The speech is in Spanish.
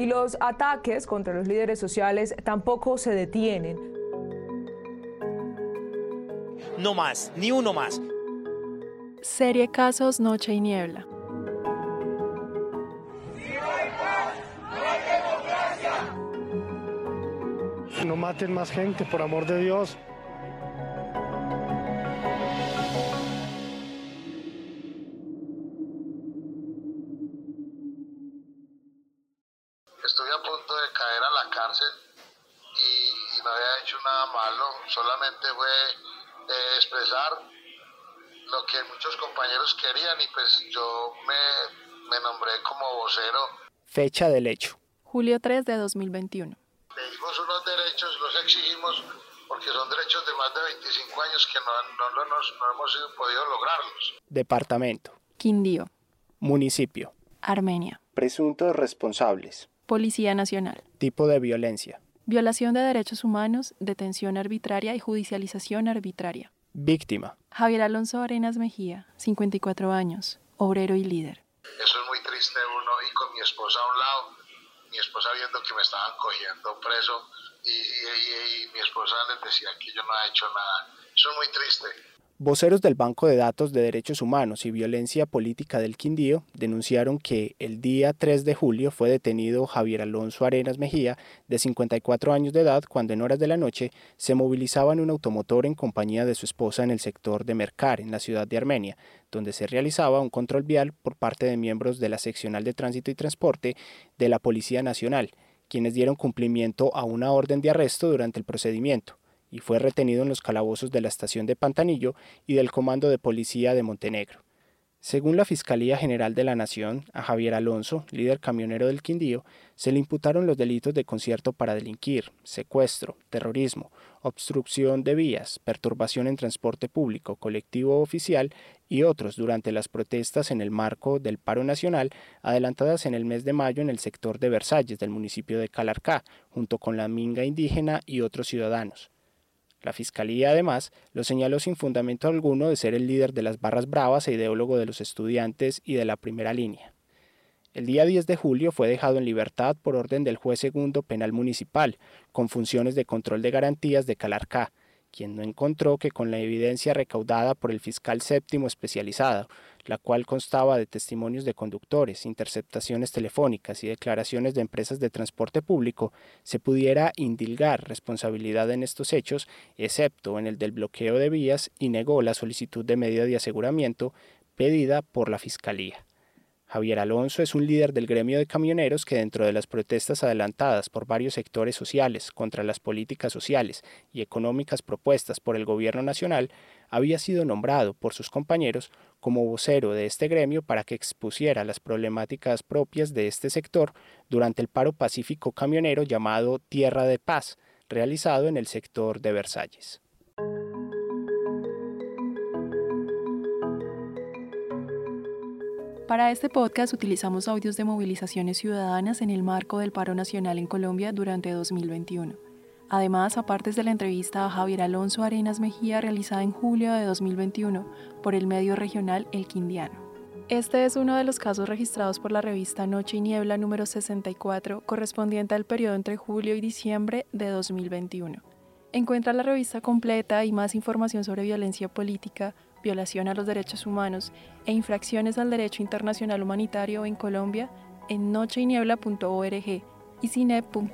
Y los ataques contra los líderes sociales tampoco se detienen. No más, ni uno más. Serie Casos Noche y Niebla. No maten más gente, por amor de Dios. Estuve a punto de caer a la cárcel y, no había hecho nada malo, solamente fue eh, expresar lo que muchos compañeros querían y pues yo me, me nombré como vocero. Fecha del hecho. Julio 3 de 2021. Pedimos unos derechos, los exigimos porque son derechos de más de 25 años que no, no, no hemos podido lograrlos. Departamento. Quindío. Municipio. Armenia. Presuntos responsables. Policía Nacional. Tipo de violencia. Violación de derechos humanos, detención arbitraria y judicialización arbitraria. Víctima. Javier Alonso Arenas Mejía, 54 años, obrero y líder. Eso es muy triste uno y con mi esposa a un lado, mi esposa viendo que me estaban cogiendo preso y, y mi esposa les decía que yo no había hecho nada. Eso es muy triste. Voceros del Banco de Datos de Derechos Humanos y Violencia Política del Quindío denunciaron que el día 3 de julio fue detenido Javier Alonso Arenas Mejía, de 54 años de edad, cuando en horas de la noche se movilizaba en un automotor en compañía de su esposa en el sector de Mercar, en la ciudad de Armenia, donde se realizaba un control vial por parte de miembros de la Seccional de Tránsito y Transporte de la Policía Nacional, quienes dieron cumplimiento a una orden de arresto durante el procedimiento y fue retenido en los calabozos de la estación de Pantanillo y del Comando de Policía de Montenegro. Según la Fiscalía General de la Nación, a Javier Alonso, líder camionero del Quindío, se le imputaron los delitos de concierto para delinquir, secuestro, terrorismo, obstrucción de vías, perturbación en transporte público, colectivo oficial y otros durante las protestas en el marco del paro nacional adelantadas en el mes de mayo en el sector de Versalles del municipio de Calarcá, junto con la minga indígena y otros ciudadanos. La Fiscalía, además, lo señaló sin fundamento alguno de ser el líder de las barras bravas e ideólogo de los estudiantes y de la primera línea. El día 10 de julio fue dejado en libertad por orden del juez segundo penal municipal, con funciones de control de garantías de Calarcá, quien no encontró que con la evidencia recaudada por el fiscal séptimo especializado, la cual constaba de testimonios de conductores, interceptaciones telefónicas y declaraciones de empresas de transporte público, se pudiera indilgar responsabilidad en estos hechos, excepto en el del bloqueo de vías, y negó la solicitud de medida de aseguramiento pedida por la Fiscalía. Javier Alonso es un líder del gremio de camioneros que dentro de las protestas adelantadas por varios sectores sociales contra las políticas sociales y económicas propuestas por el gobierno nacional, había sido nombrado por sus compañeros como vocero de este gremio para que expusiera las problemáticas propias de este sector durante el paro pacífico camionero llamado Tierra de Paz, realizado en el sector de Versalles. Para este podcast utilizamos audios de movilizaciones ciudadanas en el marco del paro nacional en Colombia durante 2021. Además, aparte de la entrevista a Javier Alonso Arenas Mejía realizada en julio de 2021 por el medio regional El Quindiano. Este es uno de los casos registrados por la revista Noche y Niebla número 64, correspondiente al periodo entre julio y diciembre de 2021. Encuentra la revista completa y más información sobre violencia política, violación a los derechos humanos e infracciones al derecho internacional humanitario en Colombia en nocheyniebla.org y cinep.org.co.